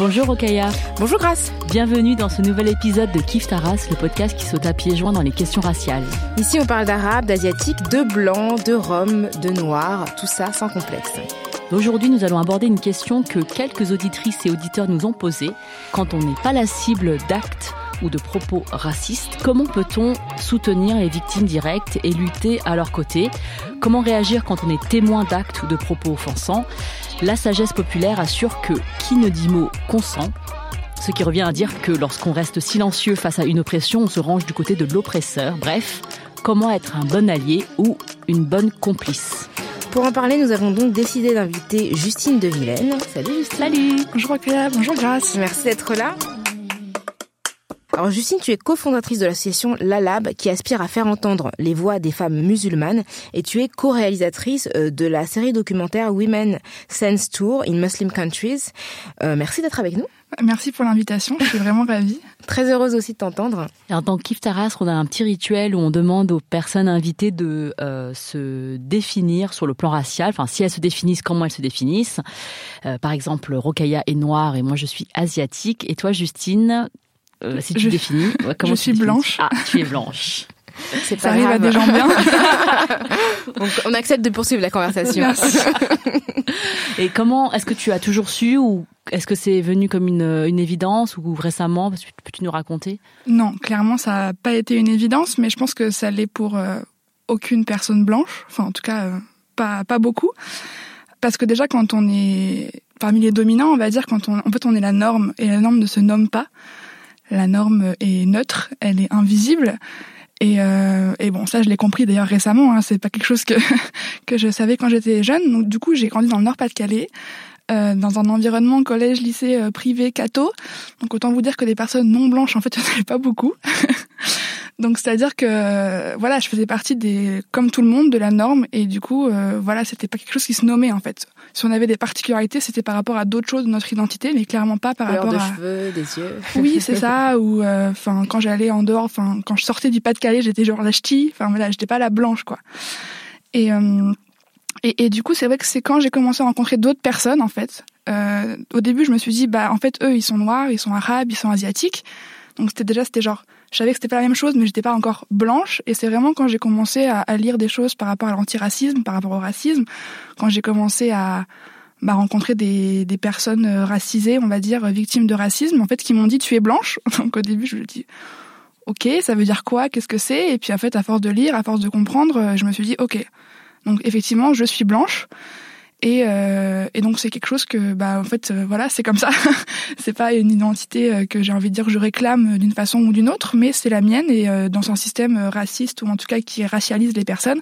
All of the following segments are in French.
Bonjour Okaya. Bonjour Grace. Bienvenue dans ce nouvel épisode de Kif Taras, le podcast qui saute à pieds joints dans les questions raciales. Ici on parle d'arabe, d'asiatique, de blanc, de rhum, de noir, tout ça sans complexe. Aujourd'hui, nous allons aborder une question que quelques auditrices et auditeurs nous ont posée. Quand on n'est pas la cible d'actes ou de propos racistes, comment peut-on soutenir les victimes directes et lutter à leur côté? Comment réagir quand on est témoin d'actes ou de propos offensants? La sagesse populaire assure que qui ne dit mot consent. Ce qui revient à dire que lorsqu'on reste silencieux face à une oppression, on se range du côté de l'oppresseur. Bref, comment être un bon allié ou une bonne complice? Pour en parler, nous avons donc décidé d'inviter Justine de Vilaine. Salut Justine. Salut Bonjour Okaya, bonjour Grace. Merci d'être là. Alors Justine, tu es cofondatrice de l'association LALAB qui aspire à faire entendre les voix des femmes musulmanes et tu es co-réalisatrice euh, de la série documentaire Women Sense Tour in Muslim Countries. Euh, merci d'être avec nous. Merci pour l'invitation, je suis vraiment ravie. Très heureuse aussi de t'entendre. Alors dans Kif Taras, on a un petit rituel où on demande aux personnes invitées de euh, se définir sur le plan racial. Enfin, si elles se définissent, comment elles se définissent. Euh, par exemple, Rokaya est noire et moi je suis asiatique. Et toi, Justine, euh, si tu Je- définis, comment je tu suis définis blanche. Ah, tu es blanche. C'est Ça arrive à des gens bien. Donc, on accepte de poursuivre la conversation. Merci. Et comment est-ce que tu as toujours su ou est-ce que c'est venu comme une, une évidence ou récemment Peux-tu nous raconter? Non, clairement, ça n'a pas été une évidence, mais je pense que ça l'est pour euh, aucune personne blanche. Enfin, en tout cas, euh, pas, pas beaucoup. Parce que déjà, quand on est parmi les dominants, on va dire, quand on, en fait, on est la norme, et la norme ne se nomme pas. La norme est neutre, elle est invisible. Et, euh, et bon, ça, je l'ai compris d'ailleurs récemment. Hein, c'est pas quelque chose que que je savais quand j'étais jeune. Donc, du coup, j'ai grandi dans le Nord-Pas-de-Calais, euh, dans un environnement collège, lycée euh, privé, catho. Donc, autant vous dire que des personnes non blanches, en fait, il n'y avait pas beaucoup. Donc, c'est-à-dire que voilà, je faisais partie des, comme tout le monde, de la norme. Et du coup, euh, voilà, c'était pas quelque chose qui se nommait en fait. Si on avait des particularités, c'était par rapport à d'autres choses de notre identité, mais clairement pas par Couleur rapport de à. cheveux, des yeux. Oui, c'est ça. Ou euh, enfin, quand j'allais en dehors, enfin, quand je sortais du Pas-de-Calais, j'étais genre la ch'ti. Enfin voilà, j'étais pas la blanche quoi. Et euh, et, et du coup, c'est vrai que c'est quand j'ai commencé à rencontrer d'autres personnes en fait. Euh, au début, je me suis dit bah en fait eux ils sont noirs, ils sont arabes, ils sont asiatiques. Donc c'était déjà c'était genre je savais que c'était pas la même chose, mais j'étais pas encore blanche. Et c'est vraiment quand j'ai commencé à, à lire des choses par rapport à l'antiracisme, par rapport au racisme, quand j'ai commencé à bah, rencontrer des, des personnes euh, racisées, on va dire, euh, victimes de racisme, en fait, qui m'ont dit tu es blanche. Donc au début, je me dis ok, ça veut dire quoi? Qu'est-ce que c'est? Et puis en fait, à force de lire, à force de comprendre, euh, je me suis dit ok. Donc effectivement, je suis blanche. Et, euh, et donc c'est quelque chose que bah en fait euh, voilà c'est comme ça c'est pas une identité euh, que j'ai envie de dire je réclame d'une façon ou d'une autre mais c'est la mienne et euh, dans un système raciste ou en tout cas qui racialise les personnes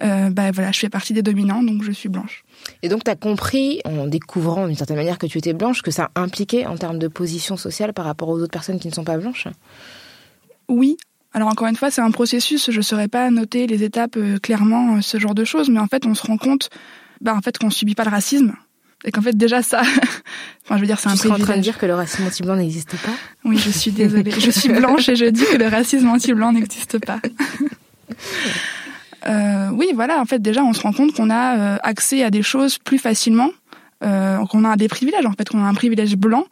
bah voilà je fais partie des dominants donc je suis blanche Et donc, tu as compris, en découvrant d'une certaine manière que tu étais blanche, que ça impliquait en termes de position sociale par rapport aux autres personnes qui ne sont pas blanches? Oui. Alors encore une fois, c'est un processus. Je ne saurais pas noter les étapes euh, clairement, ce genre de choses, mais en fait, on se rend compte, bah, en fait, qu'on subit pas le racisme et qu'en fait déjà ça, enfin, je veux dire, c'est un Tu serais en train de privilège. dire que le racisme anti-blanc n'existe pas Oui, je suis désolée. je suis blanche et je dis que le racisme anti-blanc n'existe pas. Euh, oui, voilà. En fait, déjà, on se rend compte qu'on a euh, accès à des choses plus facilement, euh, qu'on a des privilèges. En fait, qu'on a un privilège blanc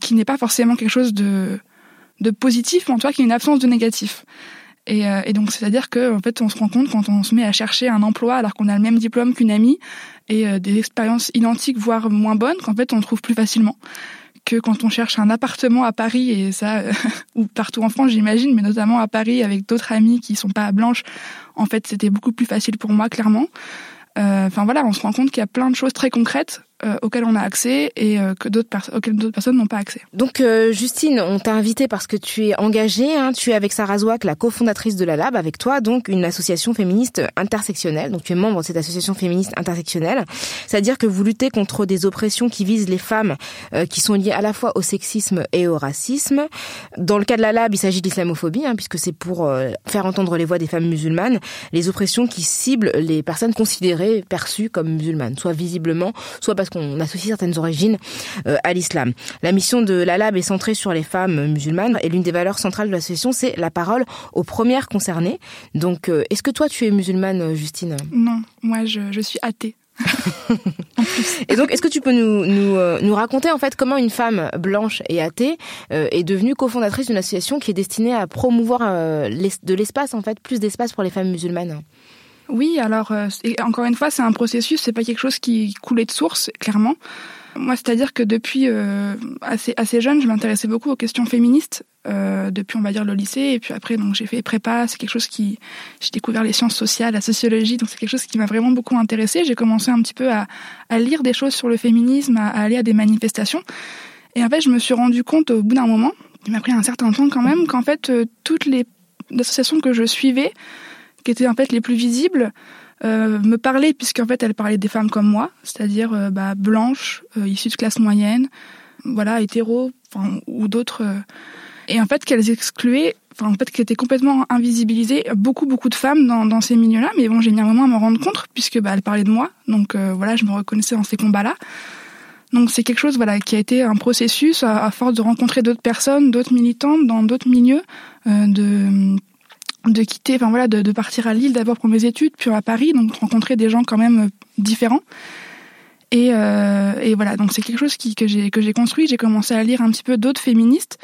qui n'est pas forcément quelque chose de de positif, mais en tout cas qui est une absence de négatif. Et, euh, et donc, c'est-à-dire que en fait, on se rend compte quand on se met à chercher un emploi alors qu'on a le même diplôme qu'une amie et euh, des expériences identiques, voire moins bonnes, qu'en fait, on trouve plus facilement que quand on cherche un appartement à Paris et ça euh, ou partout en France j'imagine mais notamment à Paris avec d'autres amis qui sont pas blanches en fait c'était beaucoup plus facile pour moi clairement. Euh, enfin voilà on se rend compte qu'il y a plein de choses très concrètes euh, auxquelles on a accès et euh, que d'autres auxquelles d'autres personnes n'ont pas accès. Donc euh, Justine, on t'a invité parce que tu es engagée, hein, tu es avec Sarah Zouak, la cofondatrice de la Lab, avec toi donc une association féministe intersectionnelle. Donc tu es membre de cette association féministe intersectionnelle, c'est-à-dire que vous luttez contre des oppressions qui visent les femmes, qui sont liées à la fois au sexisme et au racisme. Dans le cas de la Lab, il s'agit d'islamophobie, hein, puisque c'est pour faire entendre les voix des femmes musulmanes, les oppressions qui ciblent les personnes considérées, perçues comme musulmanes, soit visiblement, soit parce qu'on associe certaines origines euh, à l'islam. La mission de la Lab est centrée sur les femmes musulmanes et l'une des valeurs centrales de l'association, c'est la parole aux premières concernées. Donc, euh, est-ce que toi, tu es musulmane, Justine? Non, moi, je, je suis athée. et donc, est-ce que tu peux nous, nous, euh, nous, raconter en fait comment une femme blanche et athée est devenue cofondatrice d'une association qui est destinée à promouvoir de l'espace en fait, plus d'espace pour les femmes musulmanes? Oui, alors euh, encore une fois, c'est un processus, c'est pas quelque chose qui coulait de source, clairement. Moi, c'est-à-dire que depuis euh, assez, assez jeune, je m'intéressais beaucoup aux questions féministes, euh, depuis on va dire le lycée, et puis après donc j'ai fait prépa, c'est quelque chose qui j'ai découvert les sciences sociales, la sociologie, donc c'est quelque chose qui m'a vraiment beaucoup intéressée. J'ai commencé un petit peu à, lire des choses sur le féminisme, à, aller à des manifestations, et en fait je me suis rendu compte au bout d'un moment, il m'a pris un certain temps quand même, qu'en fait toutes les associations que je suivais qui étaient en fait les plus visibles, euh, me parlaient, puisqu'en fait elles parlaient des femmes comme moi, c'est-à-dire euh, bah, blanches, euh, issues de classe moyenne, voilà, hétéros, ou d'autres. Euh. et en fait qu'elles excluaient, enfin en fait qu'elles étaient complètement invisibilisées, beaucoup beaucoup de femmes dans, ces milieux-là. Mais bon, j'ai mis un à me rendre compte, puisque bah, elles parlaient de moi, donc voilà, je me reconnaissais dans ces combats-là. Donc c'est quelque chose voilà qui a été un processus à, à force de rencontrer d'autres personnes, d'autres militantes dans d'autres milieux, de de quitter, enfin voilà, de, partir à Lille d'abord pour mes études, puis à Paris, donc rencontrer des gens quand même euh, différents. Et, euh, et voilà, donc c'est quelque chose qui, que j'ai que j'ai construit. J'ai commencé à lire un petit peu d'autres féministes,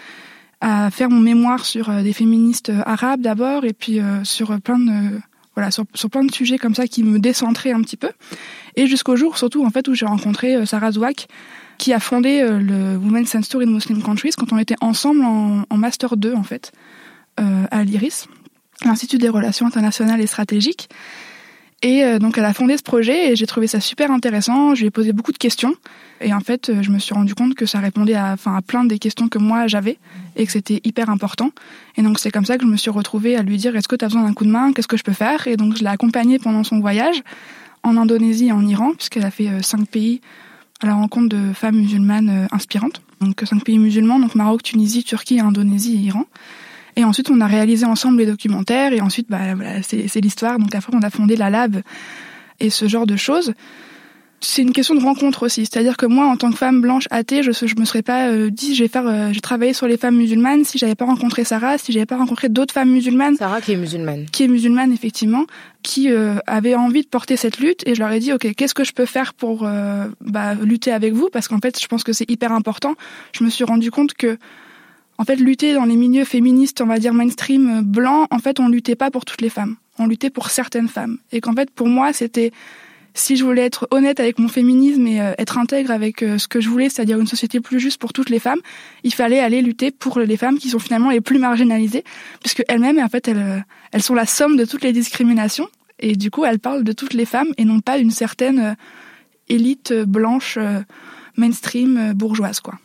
à faire mon mémoire sur euh, des féministes arabes d'abord, et puis sur plein de voilà sur, plein de sujets comme ça qui me décentraient un petit peu. Et jusqu'au jour surtout en fait où j'ai rencontré Sarah Zouak, qui a fondé le Women's Story in Muslim Countries quand on était ensemble en, en master 2 en fait à l'IRIS l'Institut des relations internationales et stratégiques. Et euh, donc elle a fondé ce projet et j'ai trouvé ça super intéressant. Je lui ai posé beaucoup de questions et en fait euh, je me suis rendu compte que ça répondait à, enfin, à plein des questions que moi j'avais et que c'était hyper important. Et donc c'est comme ça que je me suis retrouvée à lui dire est-ce que tu as besoin d'un coup de main? Qu'est-ce que je peux faire? Et donc je l'ai accompagnée pendant son voyage en Indonésie et en Iran puisqu'elle a fait euh, cinq pays à la rencontre de femmes musulmanes inspirantes. Donc cinq pays musulmans, donc Maroc, Tunisie, Turquie, Indonésie et Iran. Et ensuite, on a réalisé ensemble les documentaires. Et ensuite, bah, voilà, c'est l'histoire. Donc après, on a fondé la lab et ce genre de choses. C'est une question de rencontre aussi. C'est-à-dire que moi, en tant que femme blanche athée, je, je me serais pas euh, dit, je vais faire, euh, j'ai travaillé sur les femmes musulmanes si j'avais pas rencontré Sarah, si j'avais pas rencontré d'autres femmes musulmanes. Sarah qui est musulmane. Qui est musulmane effectivement, qui euh, avait envie de porter cette lutte. Et je leur ai dit, ok, qu'est-ce que je peux faire pour euh, bah, lutter avec vous? Parce qu'en fait, je pense que c'est hyper important. Je me suis rendu compte que en fait, lutter dans les milieux féministes, on va dire mainstream euh, blancs, en fait, on luttait pas pour toutes les femmes. On luttait pour certaines femmes. Et qu'en fait, pour moi, c'était, si je voulais être honnête avec mon féminisme et euh, être intègre avec euh, ce que je voulais, c'est-à-dire une société plus juste pour toutes les femmes, il fallait aller lutter pour les femmes qui sont finalement les plus marginalisées, puisque elles-mêmes, en fait, elles, elles sont la somme de toutes les discriminations. Et du coup, elles parlent de toutes les femmes et non pas d'une certaine élite blanche, mainstream, bourgeoise, quoi.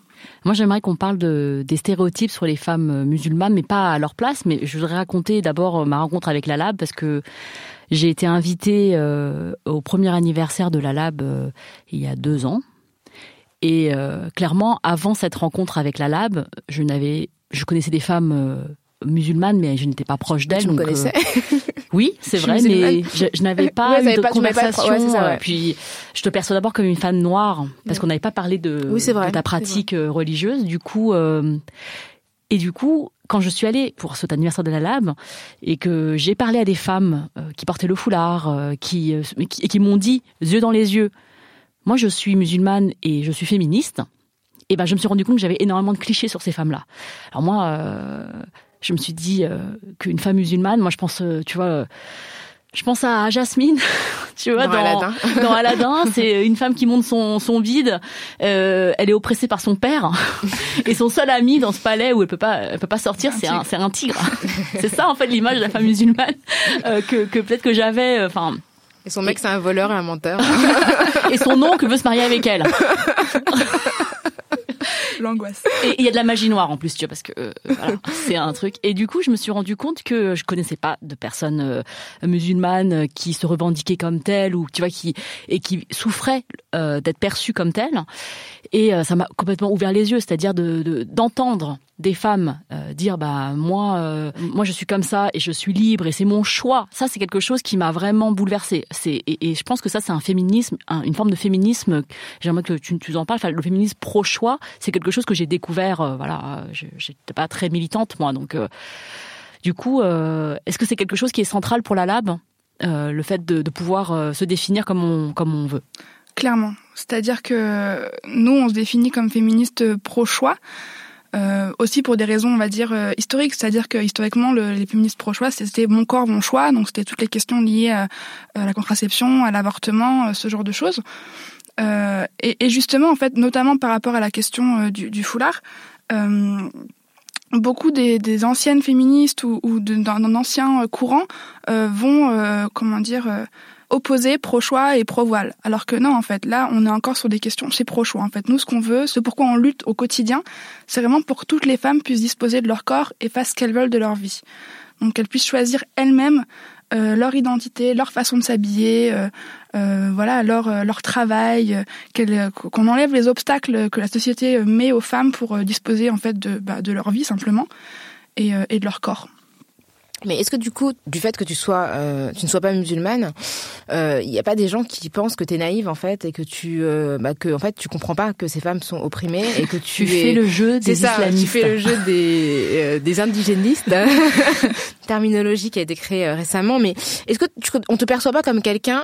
Moi, j'aimerais qu'on parle de, des stéréotypes sur les femmes euh, musulmanes, mais pas à leur place. Mais je voudrais raconter d'abord euh, ma rencontre avec la Lab parce que j'ai été invitée euh, au premier anniversaire de la Lab il y a deux ans. Et clairement, avant cette rencontre avec la Lab, je n'avais, je connaissais des femmes musulmane, mais je n'étais pas proche d'elle. donc, euh, oui, c'est vrai, mais je, n'avais pas eu de conversation. Euh, puis, je te perçois d'abord comme une femme noire, parce qu'on n'avait pas parlé de, de ta pratique euh, religieuse. Du coup, et du coup, quand je suis allée pour cet anniversaire de la Lab et que j'ai parlé à des femmes qui portaient le foulard, qui, qui, et qui m'ont dit, yeux dans les yeux, moi je suis musulmane et je suis féministe, et ben je me suis rendu compte que j'avais énormément de clichés sur ces femmes-là. Alors moi, je me suis dit euh, qu'une femme musulmane, moi je pense, euh, tu vois, euh, je pense à Jasmine, tu vois, dans, Aladdin. dans Aladdin, c'est une femme qui monte son, son vide, elle est oppressée par son père, et son seul ami dans ce palais où elle peut pas, elle peut pas sortir, c'est un, c'est un tigre. c'est ça en fait l'image de la femme musulmane que, que peut-être que j'avais, enfin Et son mec, c'est un voleur et un menteur. et son oncle veut se marier avec elle. L'angoisse. Et il y a de la magie noire en plus, tu vois, parce que euh, voilà, c'est un truc. Et du coup, je me suis rendu compte que je connaissais pas de personnes euh, musulmanes qui se revendiquaient comme telles ou tu vois qui et qui souffraient euh, d'être perçues comme telles. Et ça m'a complètement ouvert les yeux, c'est-à-dire de d'entendre des femmes euh, dire bah moi euh, moi je suis comme ça et je suis libre et c'est mon choix ça c'est quelque chose qui m'a vraiment bouleversée et, je pense que ça c'est un féminisme une forme de féminisme j'aimerais que tu, tu en parles le féminisme pro choix c'est quelque chose que j'ai découvert euh, voilà j'étais pas très militante moi donc du coup est-ce que c'est quelque chose qui est central pour la lab le fait de, pouvoir se définir comme on comme on veut? Clairement c'est-à-dire que nous on se définit comme féministes pro choix euh, aussi pour des raisons, on va dire, euh, historiques. C'est-à-dire que historiquement, le, les féministes pro-choix, c'était mon corps, mon choix. Donc c'était toutes les questions liées à, la contraception, à l'avortement, euh, ce genre de choses. Euh, et, et, justement, en fait, notamment par rapport à la question du, du, foulard, beaucoup des, des, anciennes féministes ou, ou d'un ancien courant vont, comment dire opposé pro-choix et pro-voile. Alors que non, en fait, là, on est encore sur des questions, c'est pro-choix. En fait, nous, ce qu'on veut, ce pourquoi on lutte au quotidien, c'est vraiment pour que toutes les femmes puissent disposer de leur corps et fassent ce qu'elles veulent de leur vie. Donc, qu'elles puissent choisir elles-mêmes euh, leur identité, leur façon de s'habiller, euh, euh, voilà, leur leur travail, qu'on enlève les obstacles que la société met aux femmes pour disposer en fait de bah, de leur vie simplement et, et de leur corps. Mais est-ce que du coup, du fait que tu sois, euh, tu ne sois pas musulmane, il euh, n'y a pas des gens qui pensent que tu es naïve en fait et que tu, euh, bah, que en fait tu comprends pas que ces femmes sont opprimées et que tu, tu fais le jeu des ça, islamistes. Tu fais le jeu des euh, des indigénistes, terminologie qui a été créée euh, récemment. Mais est-ce que tu, on te perçoit pas comme quelqu'un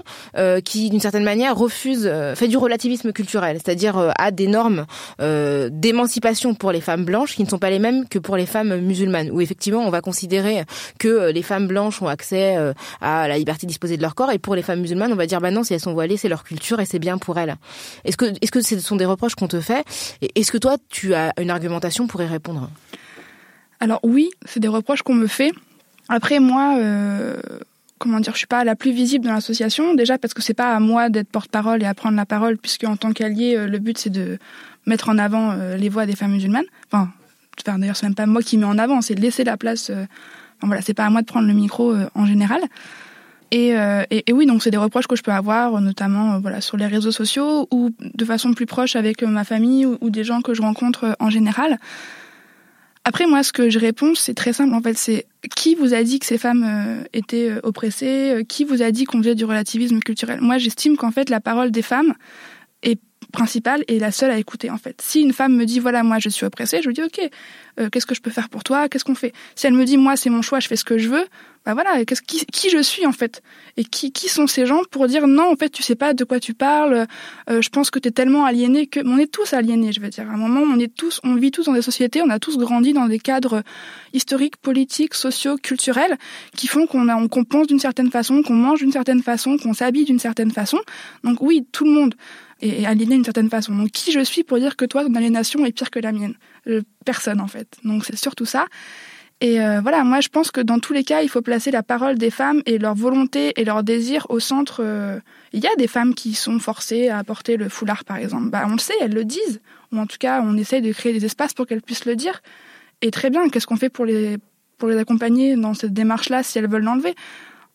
qui, d'une certaine manière, refuse, fait du relativisme culturel, c'est-à-dire a des normes d'émancipation pour les femmes blanches qui ne sont pas les mêmes que pour les femmes musulmanes, où effectivement on va considérer que euh, les femmes blanches ont accès euh, à la liberté de disposer de leur corps et pour les femmes musulmanes, on va dire bah non, si elles sont voilées, c'est leur culture et c'est bien pour elles. Est-ce que est-ce que ce sont des reproches qu'on te fait? Est-ce que toi tu as une argumentation pour y répondre? Alors oui, c'est des reproches qu'on me fait. Après moi euh, comment dire, je suis pas la plus visible dans l'association déjà parce que c'est pas à moi d'être porte-parole et à prendre la parole puisque en tant qu'allié le but c'est de mettre en avant les voix des femmes musulmanes. Enfin, d'ailleurs c'est même pas moi qui mets en avant, c'est de laisser la place voilà, c'est pas à moi de prendre le micro euh, en général. Euh, et, et, oui, donc c'est des reproches que je peux avoir, notamment euh, voilà sur les réseaux sociaux ou de façon plus proche avec ma famille ou, des gens que je rencontre en général. Après, moi, ce que je réponds, c'est très simple. En fait, c'est qui vous a dit que ces femmes étaient oppressées Qui vous a dit qu'on faisait du relativisme culturel? Moi, j'estime qu'en fait, la parole des femmes est principale et la seule à écouter en fait. Si une femme me dit voilà moi je suis oppressée, je lui dis ok euh, qu'est-ce que je peux faire pour toi, qu'est-ce qu'on fait? Si elle me dit moi c'est mon choix, je fais ce que je veux, bah voilà qui, qui je suis en fait? Et qui qui sont ces gens pour dire non en fait tu sais pas de quoi tu parles, euh, je pense que tu es tellement aliéné que on est tous aliénés je veux dire à un moment on est tous on vit tous dans des sociétés, on a tous grandi dans des cadres historiques, politiques, sociaux, culturels qui font qu'on a on qu'on pense d'une certaine façon, qu'on mange d'une certaine façon, qu'on s'habille d'une certaine façon. Donc oui tout le monde et aliéné d'une certaine façon. Donc qui je suis pour dire que toi, ton aliénation est pire que la mienne? Euh, Personne en fait. Donc c'est surtout ça. Et euh, voilà, moi je pense que dans tous les cas, il faut placer la parole des femmes et leur volonté et leur désir au centre. Euh, il y a des femmes qui sont forcées à porter le foulard, par exemple. Bah, on le sait, elles le disent. Ou en tout cas, on essaye de créer des espaces pour qu'elles puissent le dire. Et très bien, qu'est-ce qu'on fait pour les, pour les accompagner dans cette démarche-là si elles veulent l'enlever?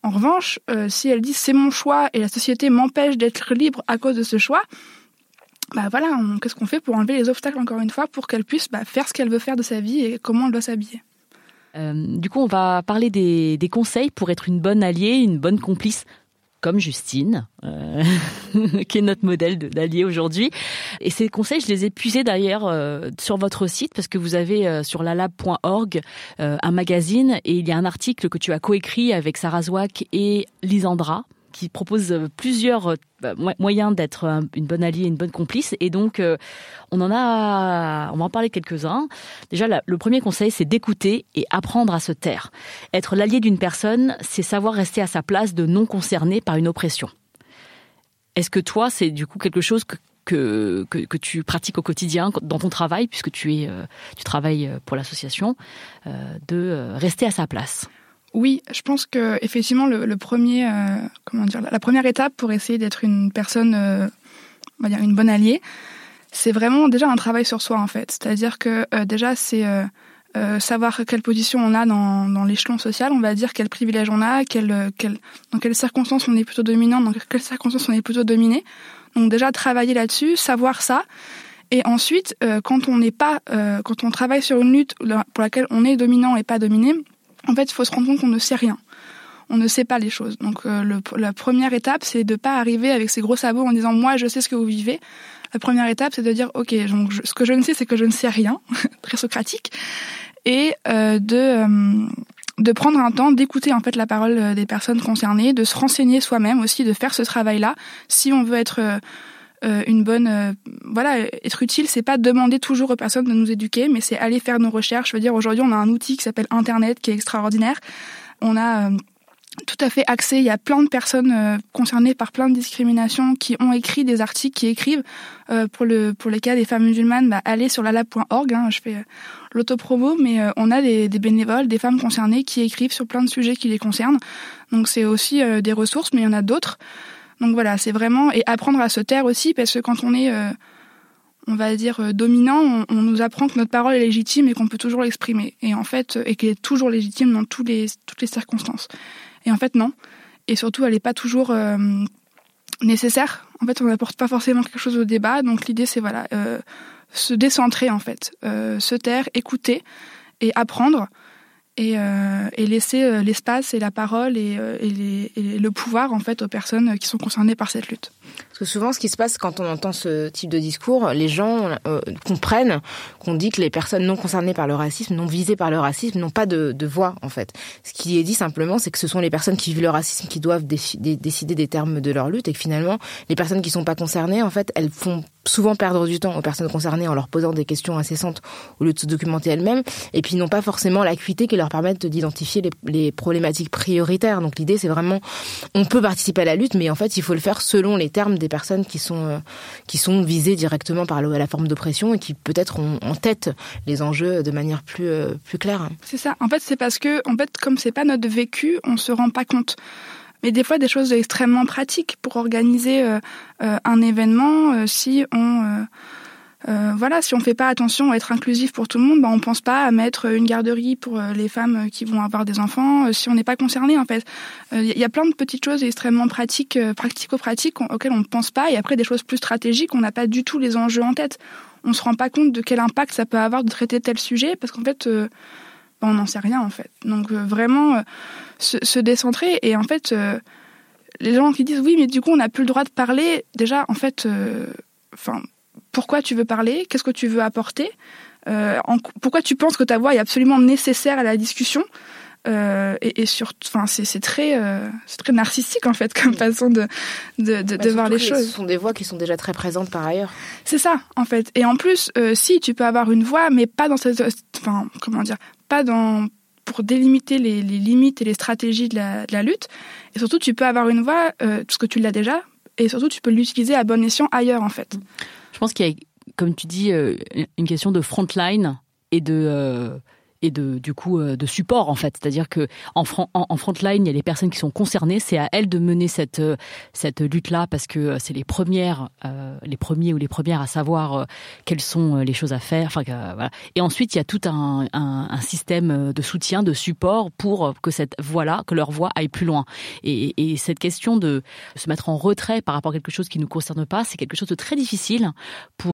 En revanche, euh, si elle dit c'est mon choix et la société m'empêche d'être libre à cause de ce choix, bah voilà, qu'est-ce qu'on fait pour enlever les obstacles encore une fois pour qu'elle puisse bah, faire ce qu'elle veut faire de sa vie et comment elle doit s'habiller? Euh, du coup, on va parler des, conseils pour être une bonne alliée, une bonne complice comme Justine, euh, qui est notre modèle d'allié aujourd'hui. Et ces conseils, je les ai puisés d'ailleurs euh, sur votre site parce que vous avez sur lalab.org un magazine et il y a un article que tu as coécrit avec Sarah Zouak et Lisandra qui propose euh, plusieurs euh, bah, moyens d'être une bonne alliée, une bonne complice. Et donc, euh, on en a, on va en parler quelques-uns. Déjà, le premier conseil, c'est d'écouter et apprendre à se taire. Être l'allié d'une personne, c'est savoir rester à sa place de non concerné par une oppression. Est-ce que toi, c'est du coup quelque chose que, que, que, tu pratiques au quotidien dans ton travail, puisque tu, es, tu travailles pour l'association, de rester à sa place? Oui, je pense que effectivement le, premier, comment dire, la première étape pour essayer d'être une personne, on va dire une bonne alliée, c'est vraiment déjà un travail sur soi en fait. C'est-à-dire que déjà c'est euh, savoir quelle position on a dans, l'échelon social, on va dire quel privilège on a, dans quelles circonstances on est plutôt dominant, dans quelles circonstances on est plutôt dominé. Donc déjà travailler là-dessus, savoir ça, et ensuite euh, quand on n'est pas, euh, quand on travaille sur une lutte pour laquelle on est dominant et pas dominé, en fait il faut se rendre compte qu'on ne sait rien. On ne sait pas les choses. Donc le, la première étape, c'est de pas arriver avec ses gros sabots en disant moi je sais ce que vous vivez. La première étape, c'est de dire ok, donc ce que je ne sais, c'est que je ne sais rien, très socratique et euh, de euh, de prendre un temps d'écouter en fait la parole euh, des personnes concernées, de se renseigner soi-même aussi, de faire ce travail-là. Si on veut être une bonne, voilà, être utile, c'est pas demander toujours aux personnes de nous éduquer, mais c'est aller faire nos recherches. Je veux dire, aujourd'hui, on a un outil qui s'appelle Internet, qui est extraordinaire. On a tout à fait accès. Il y a plein de personnes euh, concernées par plein de discriminations qui ont écrit des articles, qui écrivent euh, pour le pour les cas des femmes musulmanes. Bah, allez sur lalab.org. Hein, je fais euh, l'autopromo, mais on a des, bénévoles, des femmes concernées qui écrivent sur plein de sujets qui les concernent. Donc c'est aussi des ressources, mais il y en a d'autres. Donc voilà, c'est vraiment et apprendre à se taire aussi parce que quand on est on va dire dominant, on, nous apprend que notre parole est légitime et qu'on peut toujours l'exprimer. Et en fait, et qu'elle est toujours légitime dans tous les, toutes les circonstances. Et en fait, non. Et surtout, elle n'est pas toujours euh, nécessaire. En fait, on n'apporte pas forcément quelque chose au débat. Donc l'idée, c'est voilà, euh, se décentrer en fait, euh, se taire, écouter et apprendre et, euh, et laisser euh, l'espace et la parole et, euh, et, le pouvoir en fait aux personnes qui sont concernées par cette lutte. Parce que souvent, ce qui se passe quand on entend ce type de discours, les gens comprennent qu'on dit que les personnes non concernées par le racisme, non visées par le racisme, n'ont pas de, voix en fait. Ce qui est dit simplement, c'est que ce sont les personnes qui vivent le racisme qui doivent décider, des termes de leur lutte et que finalement, les personnes qui sont pas concernées, en fait, elles font souvent perdre du temps aux personnes concernées en leur posant des questions incessantes au lieu de se documenter elles-mêmes, et puis n'ont pas forcément l'acuité qui leur permettent d'identifier les, les, problématiques prioritaires. Donc l'idée, c'est vraiment, on peut participer à la lutte, mais en fait, il faut le faire selon les termes des personnes qui sont euh, qui sont visées directement par la forme d'oppression et qui peut-être ont en tête les enjeux de manière plus euh, plus claire. C'est ça. En fait, c'est parce que en fait, comme c'est pas notre vécu, on se rend pas compte mais des fois des choses extrêmement pratiques pour organiser euh, euh, un événement. Euh, si on voilà, si on fait pas attention à être inclusif pour tout le monde, bah, on pense pas à mettre une garderie pour les femmes qui vont avoir des enfants. si on n'est pas concerné, en fait, il y a plein de petites choses extrêmement pratiques, pratico-pratiques auxquelles on ne pense pas, et après des choses plus stratégiques, on n'a pas du tout les enjeux en tête. On se rend pas compte de quel impact ça peut avoir de traiter tel sujet, parce qu'en fait, bah, on n'en sait rien en fait. Donc vraiment se, décentrer. Et en fait, euh, les gens qui disent oui, mais du coup, on n'a plus le droit de parler. Déjà, en fait, euh, pourquoi tu veux parler? Qu'est-ce que tu veux apporter? Euh, Pourquoi tu penses que ta voix est absolument nécessaire à la discussion? Et, et sur, enfin, c'est très, c'est très narcissique en fait comme façon de de, de, de voir les choses. Ce sont des voix qui sont déjà très présentes par ailleurs. C'est ça en fait. Et en plus, si tu peux avoir une voix, mais pas dans cette, enfin, comment dire, pas dans pour délimiter les, limites et les stratégies de la, lutte. Et surtout, tu peux avoir une voix, euh, parce que tu l'as déjà, et surtout, tu peux l'utiliser à bon escient ailleurs, en fait. Je pense qu'il y a, comme tu dis, euh, une question de frontline et de... Et de du coup euh, de support en fait. C'est-à-dire que en, front, en, frontline il y a les personnes qui sont concernées. C'est à elles de mener cette euh, cette lutte là parce que euh, c'est les premières les premiers ou les premières à savoir quelles sont les choses à faire. Enfin voilà. Et ensuite il y a tout un, un, système de soutien de support pour que cette voix là que leur voix aille plus loin. Et, et cette question de se mettre en retrait par rapport à quelque chose qui nous concerne pas c'est quelque chose de très difficile pour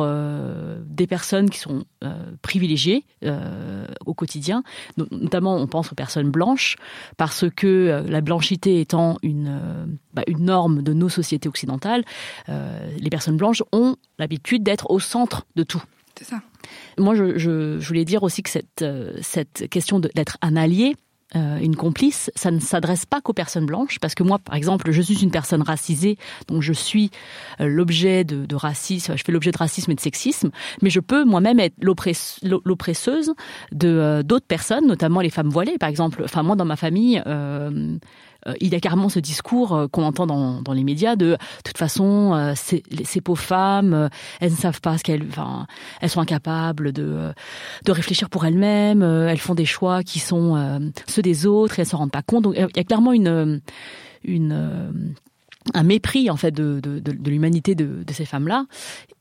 Euh, des personnes qui sont euh, privilégiées euh, au quotidien. Notamment, on pense aux personnes blanches, parce que la blanchité étant une, bah, une norme de nos sociétés occidentales, les personnes blanches ont l'habitude d'être au centre de tout. C'est ça. Moi, je, je, je, voulais dire aussi que cette, cette question d'être un allié, euh, une complice, ça ne s'adresse pas qu'aux personnes blanches, parce que moi, par exemple, je suis une personne racisée, donc je suis euh, l'objet de, racisme, je fais l'objet de racisme et de sexisme, mais je peux moi-même être l'oppresseuse de euh, d'autres personnes, notamment les femmes voilées, par exemple. Enfin, moi, dans ma famille, euh, il y a carrément ce discours euh, qu'on entend dans, dans, les médias de, toute façon, euh, ces, ces pauvres femmes, elles ne savent pas ce qu'elles, enfin, elles sont incapables de, de réfléchir pour elles-mêmes, elles font des choix qui sont ceux des autres et elles se rendent pas compte. Donc il y a clairement une, une un mépris en fait de, de, l'humanité de, ces femmes-là.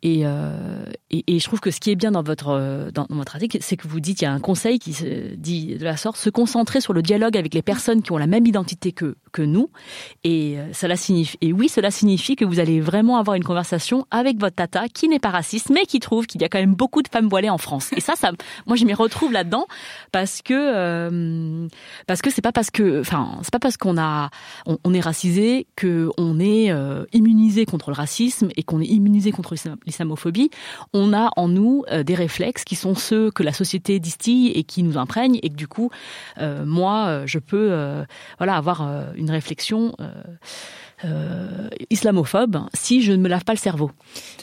Et, euh, et, et, je trouve que ce qui est bien dans votre euh, dans, votre article, c'est que vous dites il y a un conseil qui se dit de la sorte se concentrer sur le dialogue avec les personnes qui ont la même identité que que nous. Et euh, cela signifie et oui, cela signifie que vous allez vraiment avoir une conversation avec votre tata qui n'est pas raciste, mais qui trouve qu'il y a quand même beaucoup de femmes voilées en France. Et ça, ça, moi, je m'y retrouve là-dedans parce que euh, parce que c'est pas parce que, enfin, c'est pas parce qu'on a on, est racisé que on est euh, immunisé contre le racisme et qu'on est immunisé contre l'islamophobie, on a en nous euh, des réflexes qui sont ceux que la société distille et qui nous imprègnent et que du coup, euh, moi, je peux voilà avoir une réflexion euh, islamophobe si je ne me lave pas le cerveau.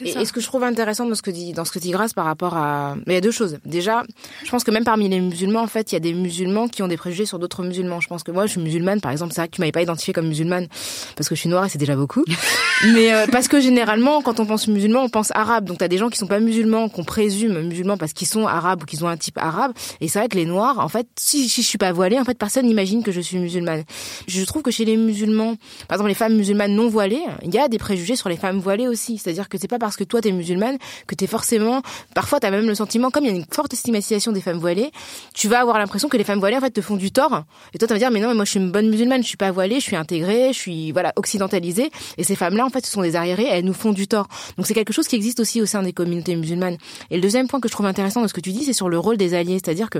Et, et, ce que je trouve intéressant dans ce que dit dans ce que dit Grace par rapport à, mais il y a deux choses. Déjà, je pense que même parmi les musulmans, en fait, il y a des musulmans qui ont des préjugés sur d'autres musulmans. Je pense que moi, je suis musulmane, par exemple. C'est vrai que tu m'avais pas identifié comme musulmane parce que je suis noire et c'est déjà beaucoup. mais euh, parce que généralement, quand on pense musulman, on pense arabe. Donc, t'as des gens qui sont pas musulmans, qu'on présume musulmans parce qu'ils sont arabes ou qu'ils ont un type arabe. Et c'est vrai que les noirs, en fait, si, si je suis pas voilée, en fait, personne n'imagine que je suis musulmane. Je trouve que chez les musulmans, par exemple, les femmes musulmanes musulmanes non voilées, il y a des préjugés sur les femmes voilées aussi. C'est-à-dire que c'est pas parce que toi t'es musulmane que t'es forcément, parfois t'as même le sentiment, comme il y a une forte stigmatisation des femmes voilées, tu vas avoir l'impression que les femmes voilées en fait te font du tort. Et toi tu vas dire mais non mais moi je suis une bonne musulmane, je suis pas voilée, je suis intégrée, je suis voilà occidentalisée. Et ces femmes-là en fait ce sont des arriérées, elles nous font du tort. Donc c'est quelque chose qui existe aussi au sein des communautés musulmanes. Et le deuxième point que je trouve intéressant dans ce que tu dis, c'est sur le rôle des alliés, c'est-à-dire que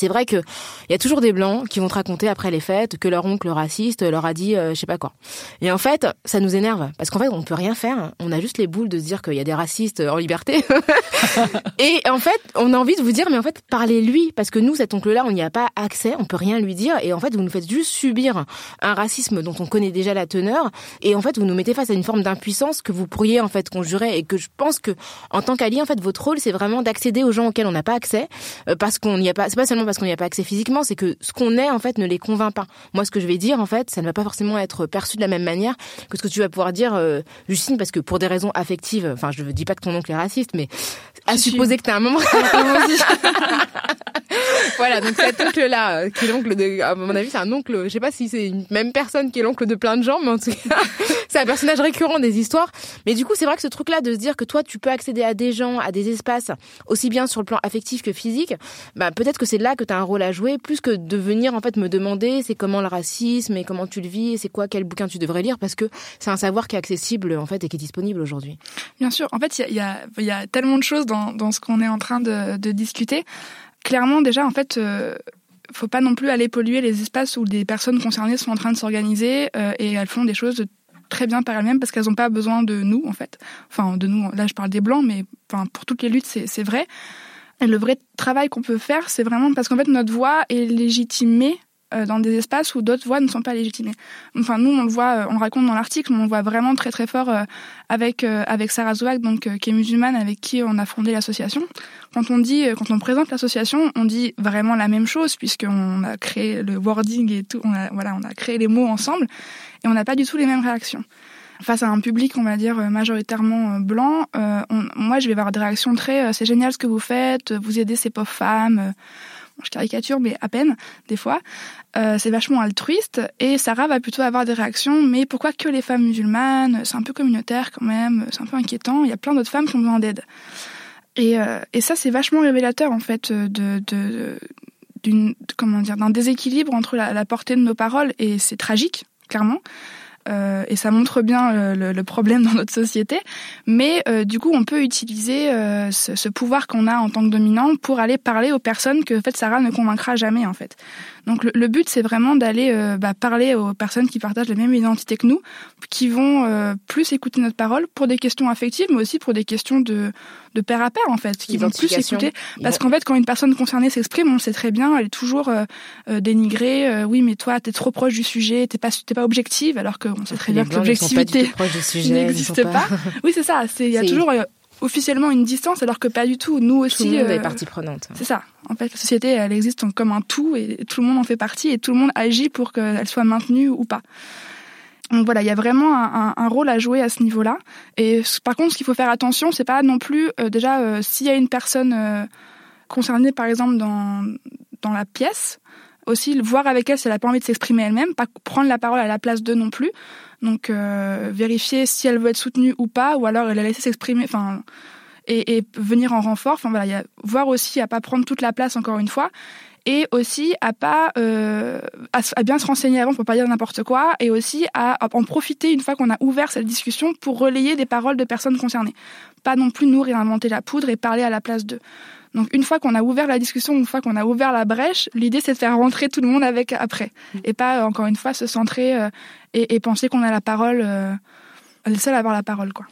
c'est vrai que il y a toujours des blancs qui vont te raconter après les fêtes que leur oncle raciste leur a dit euh, je sais pas quoi. Et en fait, ça nous énerve parce qu'en fait, on peut rien faire. On a juste les boules de se dire qu'il y a des racistes en liberté. et en fait, on a envie de vous dire mais en fait, parlez-lui parce que nous cet oncle-là, on n'y a pas accès, on peut rien lui dire et en fait, vous nous faites juste subir un racisme dont on connaît déjà la teneur et en fait, vous nous mettez face à une forme d'impuissance que vous pourriez en fait conjurer et que je pense que en tant qu'allié, en fait, votre rôle c'est vraiment d'accéder aux gens auxquels on n'a pas accès euh, parce qu'on n'y a pas c'est pas seulement parce qu'on n'y a pas accès physiquement, c'est que ce qu'on est en fait ne les convainc pas. Moi, ce que je vais dire en fait, ça ne va pas forcément être perçu de la même manière que ce que tu vas pouvoir dire, euh, Justine, parce que pour des raisons affectives, enfin, je ne dis pas que ton oncle est raciste, mais à supposer que tu as un moment. voilà, donc cet oncle-là, euh, qui est l'oncle de, à mon avis, c'est un oncle, je sais pas si c'est une même personne qui est l'oncle de plein de gens, mais en tout cas, c'est un personnage récurrent des histoires. Mais du coup, c'est vrai que ce truc-là de se dire que toi, tu peux accéder à des gens, à des espaces, aussi bien sur le plan affectif que physique, bah, peut-être que c'est là que tu as un rôle à jouer, plus que de venir, en fait, me demander c'est comment le racisme et comment tu le vis et c'est quoi, quel bouquin tu devrais lire, parce que c'est un savoir qui est accessible, en fait, et qui est disponible aujourd'hui. Bien sûr. En fait, il y a, y, y a, tellement de choses dans, ce qu'on est en train de, discuter clairement, déjà, en fait, euh, faut pas non plus aller polluer les espaces où des personnes concernées sont en train de s'organiser euh, et elles font des choses très bien par elles-mêmes parce qu'elles n'ont pas besoin de nous, en fait. Enfin, de nous, là, je parle des blancs, mais enfin, pour toutes les luttes, c'est vrai. Et le vrai travail qu'on peut faire, c'est vraiment parce qu'en fait, notre voix est légitimée dans des espaces où d'autres voix ne sont pas légitimées. Enfin, nous, on le voit, euh, on le raconte dans l'article, mais on le voit vraiment très très fort euh, avec avec Sarah Zouak, donc qui est musulmane, avec qui on a fondé l'association. Quand on dit, quand on présente l'association, on dit vraiment la même chose puisqu'on a créé le wording et tout, on a, voilà, on a créé les mots ensemble et on n'a pas du tout les mêmes réactions face à un public, on va dire, majoritairement blanc, euh, moi, je vais avoir des réactions très c'est génial ce que vous faites, vous aidez ces pauvres femmes, je caricature, mais à peine, des fois. Euh, c'est vachement altruiste. Et Sarah va plutôt avoir des réactions, mais pourquoi que les femmes musulmanes C'est un peu communautaire quand même, c'est un peu inquiétant. Il y a plein d'autres femmes qui ont besoin d'aide. Et, euh, et ça, c'est vachement révélateur, en fait, de, de, d'une, comment dire, d'un déséquilibre entre la portée de nos paroles, et c'est tragique, clairement. Euh, et ça montre bien le, le, problème dans notre société. Mais euh, du coup, on peut utiliser euh, ce, ce, pouvoir qu'on a en tant que dominant pour aller parler aux personnes que en fait Sarah ne convaincra jamais en fait. Donc le, le but, c'est vraiment d'aller euh, bah, parler aux personnes qui partagent la même identité que nous, qui vont plus écouter notre parole pour des questions affectives, mais aussi pour des questions de, de pair à pair en fait, qui vont plus écouter. Parce qu'en fait, quand une personne concernée s'exprime, on sait très bien, elle est toujours euh, euh, dénigrée. oui, mais toi, t'es trop proche du sujet, t'es pas, t'es pas objective, alors qu'on sait très bien que l'objectivité n'existe pas. oui, c'est ça. Il y a toujours officiellement une distance, alors que pas du tout. Nous aussi. Tout le monde est partie prenante. C'est ça. En fait, la société, elle existe comme un tout et tout le monde en fait partie et tout le monde agit pour qu'elle soit maintenue ou pas. Donc voilà, il y a vraiment un, un, rôle à jouer à ce niveau-là. Et par contre, ce qu'il faut faire attention, c'est pas non plus euh, déjà euh, s'il y a une personne euh, concernée, par exemple dans dans la pièce, aussi voir avec elle si elle a pas envie de s'exprimer elle-même, pas prendre la parole à la place d'eux non plus. Donc vérifier si elle veut être soutenue ou pas, ou alors la laisser s'exprimer. Enfin. Et, et, venir en renfort. Enfin voilà, y a, voir aussi à pas prendre toute la place encore une fois, et aussi à pas euh, à, bien se renseigner avant pour pas dire n'importe quoi et aussi à, en profiter une fois qu'on a ouvert cette discussion pour relayer des paroles de personnes concernées. Pas non plus nous réinventer la poudre et parler à la place d'eux. Donc une fois qu'on a ouvert la discussion, une fois qu'on a ouvert la brèche, l'idée c'est de faire rentrer tout le monde avec après mmh. et pas encore une fois se centrer euh, et, et, penser qu'on a la parole, euh, le seul à avoir la parole quoi.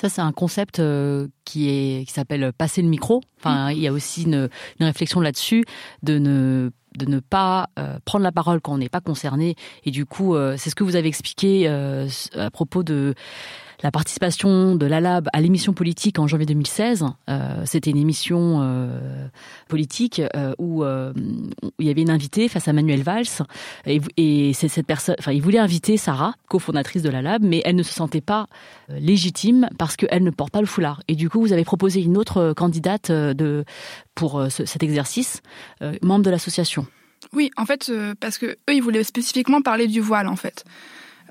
Ça, c'est un concept euh, qui est qui s'appelle passer le micro. Enfin, mm. il y a aussi une, une réflexion là-dessus de ne de ne pas euh, prendre la parole quand on n'est pas concerné. Et du coup, euh, c'est ce que vous avez expliqué à propos de la participation de l'ALAB à l'émission politique en janvier 2016. Euh, C'était une émission euh, politique euh, où, il y avait une invitée face à Manuel Valls et, c'est cette personne. Enfin, il voulait inviter Sarah, cofondatrice de l'ALAB, mais elle ne se sentait pas légitime parce qu'elle ne porte pas le foulard. Et du coup, vous avez proposé une autre candidate pour ce, cet exercice, membre de l'association. Oui, en fait, parce que eux, ils voulaient spécifiquement parler du voile, en fait.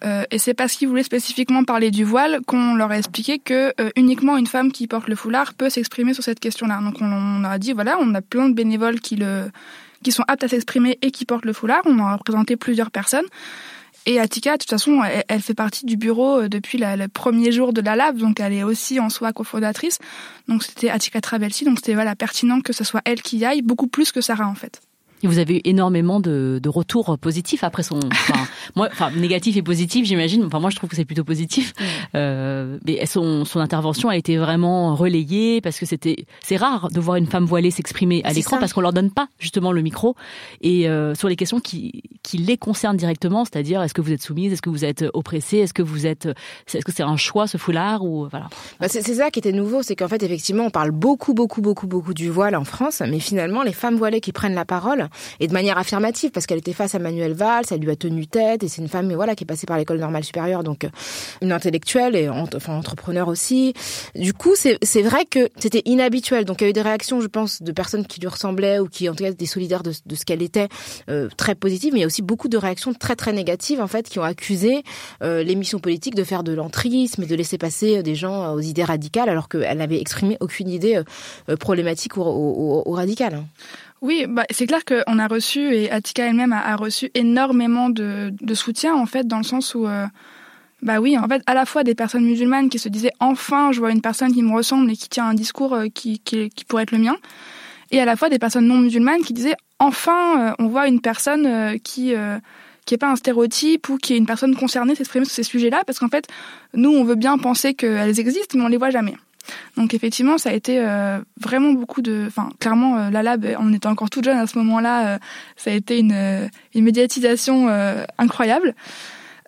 Euh, et c'est parce qu'ils voulaient spécifiquement parler du voile qu'on leur a expliqué que euh, uniquement une femme qui porte le foulard peut s'exprimer sur cette question-là. Donc on, on, a dit voilà, on a plein de bénévoles qui le qui sont aptes à s'exprimer et qui portent le foulard. On en a représenté plusieurs personnes. Et Atika, de toute façon, elle, fait partie du bureau euh, depuis le premier jour de la lab, donc elle est aussi en soi cofondatrice. Donc c'était Atika Travelsi, donc c'était voilà pertinent que ce soit elle qui y aille, beaucoup plus que Sarah en fait. Et vous avez eu énormément de, de retours positifs après son, enfin, moi, enfin négatif et positif, j'imagine. Enfin moi je trouve que c'est plutôt positif. Euh, mais son, son intervention a été vraiment relayée parce que c'était, c'est rare de voir une femme voilée s'exprimer à l'écran parce qu'on leur donne pas justement le micro et euh, sur les questions qui qui les concernent directement, c'est-à-dire est-ce que vous êtes soumise, est-ce que vous êtes oppressée, est-ce que vous êtes, est-ce que c'est un choix ce foulard ou voilà. Bah c'est ça qui était nouveau, c'est qu'en fait effectivement on parle beaucoup beaucoup beaucoup beaucoup du voile en France, mais finalement les femmes voilées qui prennent la parole et de manière affirmative parce qu'elle était face à Manuel Valls, elle lui a tenu tête et c'est une femme voilà qui est passée par l'école normale supérieure donc euh, une intellectuelle et enfin entrepreneur aussi. Du coup, c'est vrai que c'était inhabituel. Donc il y a eu des réactions, je pense, de personnes qui lui ressemblaient ou qui en tout cas étaient solidaires de, ce qu'elle était euh, très positives, mais il y a aussi beaucoup de réactions très très négatives en fait qui ont accusé euh, l'émission politique de faire de l'entrisme et de laisser passer des gens aux idées radicales alors qu'elle n'avait exprimé aucune idée euh, problématique ou, ou, ou radicale. Oui, bah, c'est clair qu'on a reçu, et Atika elle-même a, reçu énormément de, de, soutien, en fait, dans le sens où, euh, bah oui, en fait, à la fois des personnes musulmanes qui se disaient enfin, je vois une personne qui me ressemble et qui tient un discours euh, qui, qui, qui, pourrait être le mien, et à la fois des personnes non musulmanes qui disaient enfin, euh, on voit une personne euh, qui qui est pas un stéréotype ou qui est une personne concernée s'exprimer sur ces sujets-là, parce qu'en fait, nous, on veut bien penser qu'elles existent, mais on les voit jamais. Donc effectivement, ça a été euh, vraiment beaucoup de, enfin clairement euh, la lab, on était encore toute jeune à ce moment-là, euh, ça a été une, médiatisation incroyable.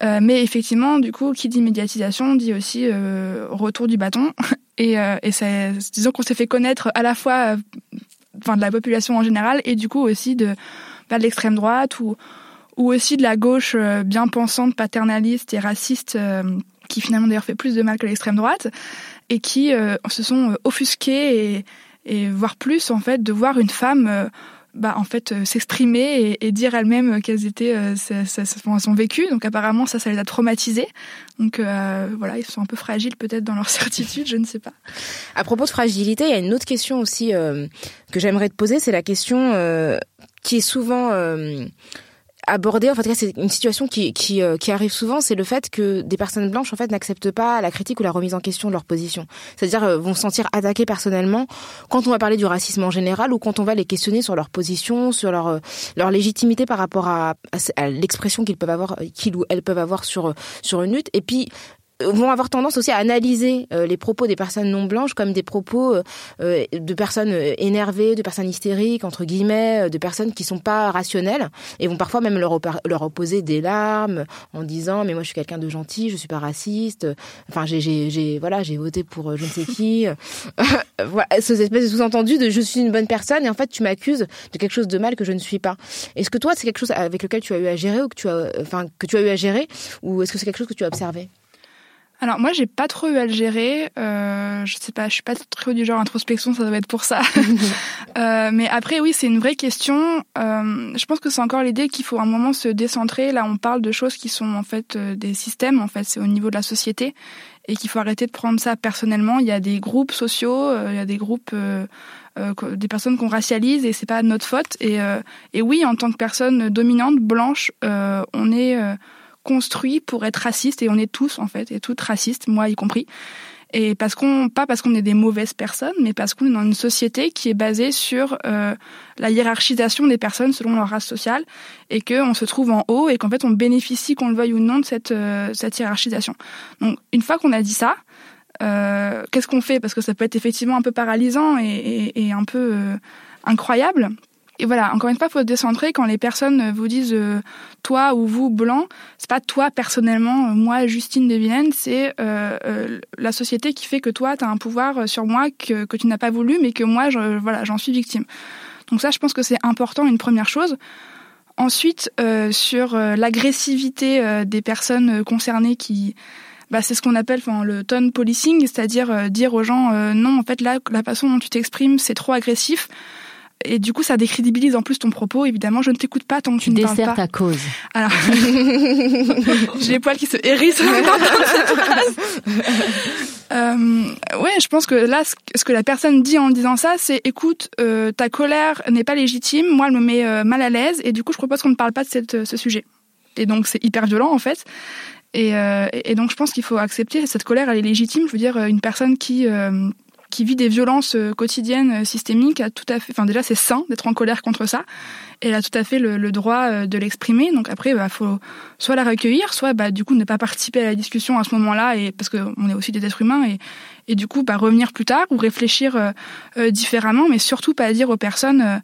mais effectivement, du coup, qui dit médiatisation dit aussi retour du bâton. Et, disons qu'on s'est fait connaître à la fois, de la population en général, et du coup aussi de, bah, de l'extrême droite ou ou aussi de la gauche bien pensante, paternaliste et raciste, qui finalement d'ailleurs fait plus de mal que l'extrême droite et qui euh, se sont euh, offusqués et, et voire plus en fait de voir une femme euh, bah, en fait euh, s'exprimer et, et, dire elle-même quelles étaient euh, son vécu. Donc apparemment ça, ça les a traumatisés. Donc euh, voilà, ils sont un peu fragiles peut-être dans leur certitude, je ne sais pas. À propos de fragilité, il y a une autre question aussi euh, que j'aimerais te poser, c'est la question qui est souvent aborder, en fait, c'est une situation qui, qui, euh, qui arrive souvent, c'est le fait que des personnes blanches, en fait, n'acceptent pas la critique ou la remise en question de leur position. C'est-à-dire, euh, vont se sentir attaquées personnellement quand on va parler du racisme en général ou quand on va les questionner sur leur position, sur leur, euh, leur légitimité par rapport à, à, à l'expression qu'ils peuvent avoir, qu'ils ou elles peuvent avoir sur, sur une lutte. Et puis, vont avoir tendance aussi à analyser les propos des personnes non blanches comme des propos de personnes énervées, de personnes hystériques entre guillemets, de personnes qui sont pas rationnelles et vont parfois même leur, leur opposer des larmes en disant mais moi je suis quelqu'un de gentil, je suis pas raciste. Enfin j'ai j'ai voilà j'ai voté pour je ne sais qui. voilà, ces espèces de sous-entendu de je suis une bonne personne et en fait tu m'accuses de quelque chose de mal que je ne suis pas. Est-ce que toi c'est quelque chose avec lequel tu as eu à gérer ou que tu as enfin que tu as eu à gérer ou est-ce que c'est quelque chose que tu as observé? Alors moi j'ai pas trop eu à le gérer, euh, je sais pas, je suis pas trop du genre introspection, ça doit être pour ça. euh, mais après oui c'est une vraie question. Euh, je pense que c'est encore l'idée qu'il faut un moment se décentrer. Là on parle de choses qui sont en fait euh, des systèmes, en fait c'est au niveau de la société et qu'il faut arrêter de prendre ça personnellement. Il y a des groupes sociaux, euh, il y a des groupes euh, des personnes qu'on racialise et c'est pas notre faute. Et, et oui en tant que personne dominante blanche, on est construit pour être raciste et on est tous en fait et toutes racistes, moi y compris. Et parce qu'on pas parce qu'on est des mauvaises personnes, mais parce qu'on est dans une société qui est basée sur euh, la hiérarchisation des personnes selon leur race sociale et qu'on se trouve en haut et qu'en fait on bénéficie qu'on le veuille ou non de cette euh, cette hiérarchisation. Donc une fois qu'on a dit ça, euh, qu'est-ce qu'on fait? Parce que ça peut être effectivement un peu paralysant et, un peu incroyable et voilà, encore une fois, faut décentrer quand les personnes vous disent euh, toi ou vous blanc, c'est pas toi personnellement, euh, moi Justine de Vilaine, c'est euh, la société qui fait que toi tu as un pouvoir sur moi que, que tu n'as pas voulu, mais que moi je, voilà j'en suis victime. Donc ça, je pense que c'est important, une première chose. Ensuite, sur l'agressivité des personnes concernées qui bah, c'est ce qu'on appelle enfin, le tone policing, c'est-à-dire dire aux gens non, en fait là, la façon dont tu t'exprimes, c'est trop agressif et du coup ça décrédibilise en plus ton propos. Évidemment, je ne t'écoute pas tant que tu, tu ne parles pas. ta cause. Alors, j'ai les poils qui se hérissent. euh, ouais, je pense que là, ce que la personne dit en disant ça, c'est écoute, euh, ta colère n'est pas légitime. Moi, elle me met euh, mal à l'aise, et du coup, je propose qu'on ne parle pas de cette, ce sujet. Et donc, c'est hyper violent en fait. Et, euh, et donc, je pense qu'il faut accepter cette colère, elle est légitime. Je veux dire, une personne qui qui vit des violences euh, quotidiennes euh, systémiques a tout à fait, enfin déjà c'est sain d'être en colère contre ça. Elle a tout à fait le, droit euh, de l'exprimer. Donc après, bah faut soit la recueillir, soit bah du coup ne pas participer à la discussion à ce moment-là, et parce qu'on est aussi des êtres humains et et du coup bah revenir plus tard ou réfléchir différemment, mais surtout pas dire aux personnes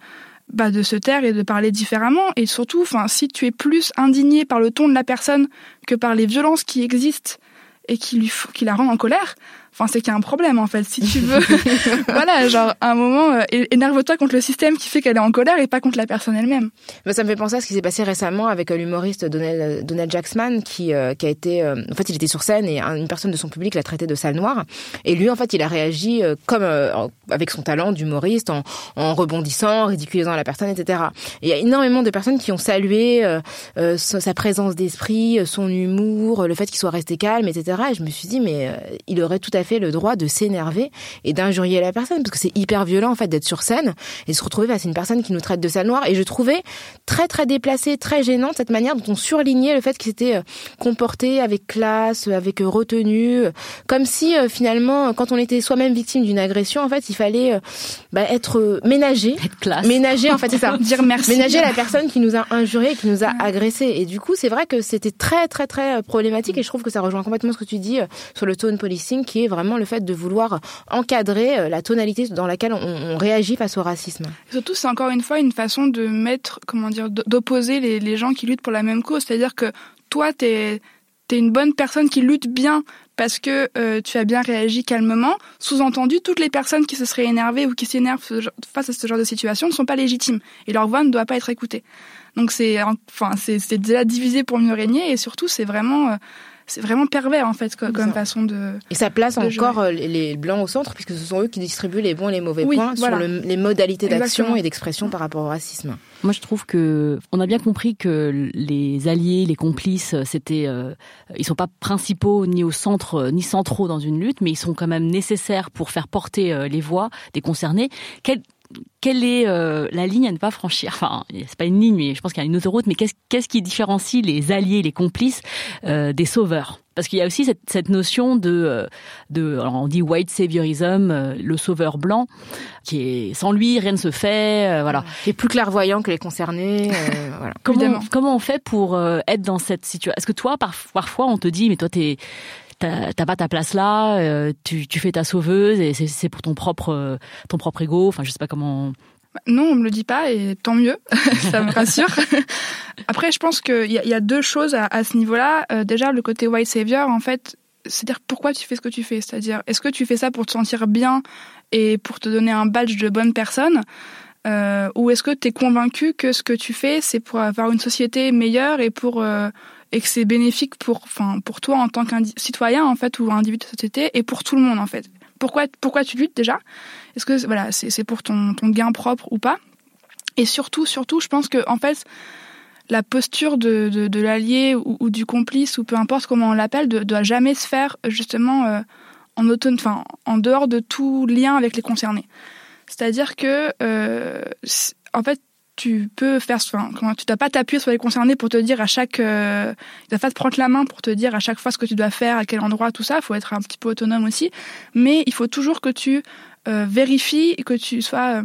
bah, de se taire et de parler différemment. Et surtout, enfin, si tu es plus indigné par le ton de la personne que par les violences qui existent et qui lui qui la rendent en colère, Enfin, c'est qu'il y a un problème en fait. Si tu veux, voilà, genre à un moment, euh, énerve-toi contre le système qui fait qu'elle est en colère et pas contre la personne elle-même. Ça me fait penser à ce qui s'est passé récemment avec euh, l'humoriste Donald, Donald Jacksman, qui euh, qui a été, en fait, il était sur scène et une personne de son public l'a traité de sale noire. Et lui, en fait, il a réagi comme avec son talent d'humoriste, en, en rebondissant, en ridiculisant la personne, etc. Et il y a énormément de personnes qui ont salué sa présence d'esprit, son humour, le fait qu'il soit resté calme, etc. Et je me suis dit, mais il aurait tout à fait le droit de s'énerver et d'injurier la personne parce que c'est hyper violent en fait d'être sur scène et de se retrouver face à une personne qui nous traite de sale noire et je trouvais très très déplacé, très gênant cette manière dont on surlignait le fait qu'il s'était euh, comporté avec classe, avec euh, retenue, comme si euh, finalement quand on était soi-même victime d'une agression en fait il fallait bah, être ménagé, être classe. ménager en fait c'est ça, dire merci, ménager la personne qui nous a injuré, qui nous a agressé. Et du coup c'est vrai que c'était très très très problématique et je trouve que ça rejoint complètement ce que tu dis sur le tone policing qui est vraiment le fait de vouloir encadrer euh, la tonalité dans laquelle on, réagit face au racisme. surtout, c'est encore une fois une façon de mettre, comment dire, d'opposer les, gens qui luttent pour la même cause. C'est-à-dire que toi, t'es es une bonne personne qui lutte bien parce que euh, tu as bien réagi calmement. Sous-entendu, toutes les personnes qui se seraient énervées ou qui s'énervent face à ce genre de situation ne sont pas légitimes et leur voix ne doit pas être écoutée. Donc c'est enfin c'est déjà divisé pour mieux régner et surtout c'est vraiment euh, c'est vraiment pervers en fait comme, façon de. Et ça place encore euh, les blancs au centre puisque ce sont eux qui distribuent les bons et les mauvais points sur les modalités d'action et d'expression par rapport au racisme. Moi, je trouve que on a bien compris que les alliés, les complices, c'était, euh, ils sont pas principaux ni au centre ni centraux dans une lutte, mais ils sont quand même nécessaires pour faire porter euh, les voix des concernés. Quel, quelle est euh, la ligne à ne pas franchir? Enfin, c'est pas une ligne, mais je pense qu'il y a une autoroute. Mais qu'est-ce qui différencie les alliés, les complices euh, des sauveurs? Parce qu'il y a aussi cette, notion de, euh, de, on dit white saviorism, le sauveur blanc, qui est sans lui rien ne se fait, voilà. Qui est plus clairvoyant que les concernés. voilà. comment, comment on fait pour être dans cette situation Est-ce que toi, parfois, on te dit, mais toi, t'es t'as pas ta place là, euh, tu, fais ta sauveuse et c'est pour ton propre ton propre ego. Enfin, je sais pas comment. Non, on me le dit pas et tant mieux, ça me rassure. Après, je pense qu'il y, y, a deux choses à, ce niveau-là. déjà, le côté white savior, en fait, c'est-à-dire pourquoi tu fais ce que tu fais? C'est-à-dire, est-ce que tu fais ça pour te sentir bien et pour te donner un badge de bonne personne? Euh, ou est-ce que tu es convaincu que ce que tu fais, c'est pour avoir une société meilleure et pour euh, et que c'est bénéfique pour, enfin, pour toi en tant qu'un citoyen en fait ou individu de société et pour tout le monde en fait. Pourquoi, pourquoi tu luttes déjà? Est-ce que voilà, c'est pour ton, gain propre ou pas? Et surtout, surtout, je pense que en fait, la posture de, de, l'allié ou, du complice ou peu importe comment on l'appelle, ne doit jamais se faire justement euh, en dehors de tout lien avec les concernés. C'est-à-dire que, euh, en fait, tu peux faire, enfin, tu dois pas t'appuyer sur les concernés pour te dire à chaque, euh, tu dois pas te prendre la main pour te dire à chaque fois ce que tu dois faire, à quel endroit, tout ça. Il faut être un petit peu autonome aussi, mais il faut toujours que tu euh, vérifies, que tu sois euh,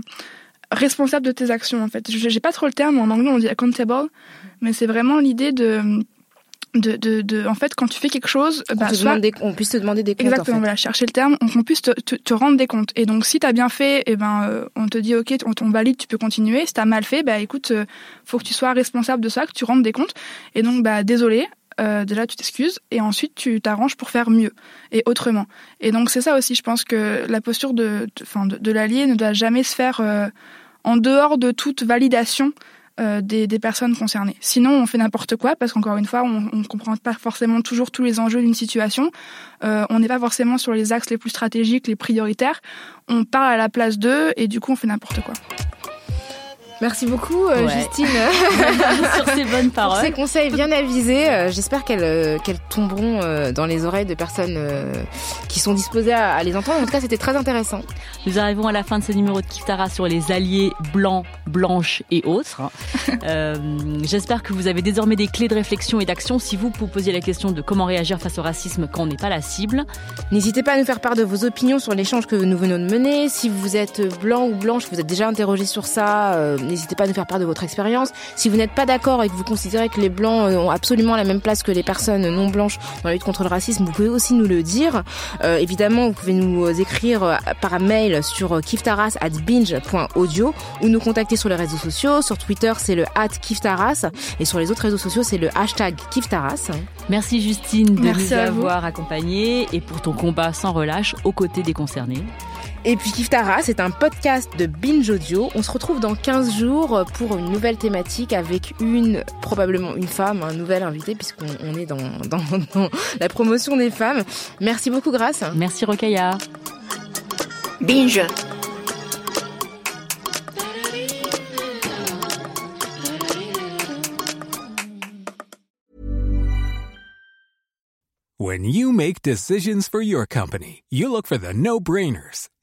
responsable de tes actions. En fait, j'ai pas trop le terme en anglais, on dit accountable, mais c'est vraiment l'idée de de, de, de, en fait, quand tu fais quelque chose, on, bah, soit, on puisse te demander des comptes. Exactement, en voilà, chercher le terme, qu'on puisse te, te, te, rendre des comptes. Et donc, si t'as bien fait, eh ben, euh, on te dit, ok, on, on, valide, tu peux continuer. Si t'as mal fait, bah, écoute, euh, faut que tu sois responsable de ça, que tu rendes des comptes. Et donc, bah, désolé, euh, déjà tu t'excuses et ensuite tu t'arranges pour faire mieux et autrement. Et donc c'est ça aussi, je pense que la posture de, de, de, de l'allié ne doit jamais se faire euh, en dehors de toute validation euh, des, personnes concernées. Sinon, on fait n'importe quoi parce qu'encore une fois, on ne comprend pas forcément toujours tous les enjeux d'une situation. Euh, on n'est pas forcément sur les axes les plus stratégiques, les prioritaires. On parle à la place d'eux et du coup, on fait n'importe quoi. Merci beaucoup, euh, ouais. Justine, sur ces bonnes paroles. Pour ces conseils bien avisés. Euh, J'espère qu'elles euh, tomberont dans les oreilles de personnes qui sont disposées à, à, les entendre. En tout cas, c'était très intéressant. Nous arrivons à la fin de ce numéro de Kiftara sur les alliés blancs, blanches et autres. J'espère que vous avez désormais des clés de réflexion et d'action si vous vous posiez la question de comment réagir face au racisme quand on n'est pas la cible. N'hésitez pas à nous faire part de vos opinions sur l'échange que nous venons de mener. Si vous êtes blanc ou blanche, vous êtes déjà interrogé sur ça N'hésitez pas à nous faire part de votre expérience. Si vous n'êtes pas d'accord et que vous considérez que les blancs ont absolument la même place que les personnes non blanches dans la lutte contre le racisme, vous pouvez aussi nous le dire. Euh, évidemment, vous pouvez nous écrire par mail sur kiftaras at binge.audio ou nous contacter sur les réseaux sociaux. Sur Twitter, c'est le at kiftaras et sur les autres réseaux sociaux, c'est le hashtag kiftaras. Merci Justine de Merci nous avoir accompagnés et pour ton combat sans relâche aux côtés des concernés. Et puis Kiftara, c'est un podcast de Binge Audio. On se retrouve dans 15 jours pour une nouvelle thématique avec une, probablement une femme, un nouvel invité, puisqu'on on est dans, dans, dans, la promotion des femmes. Merci beaucoup, Grâce. Merci, Rokaya. Binge. When you make decisions for your company, you look for the no-brainers.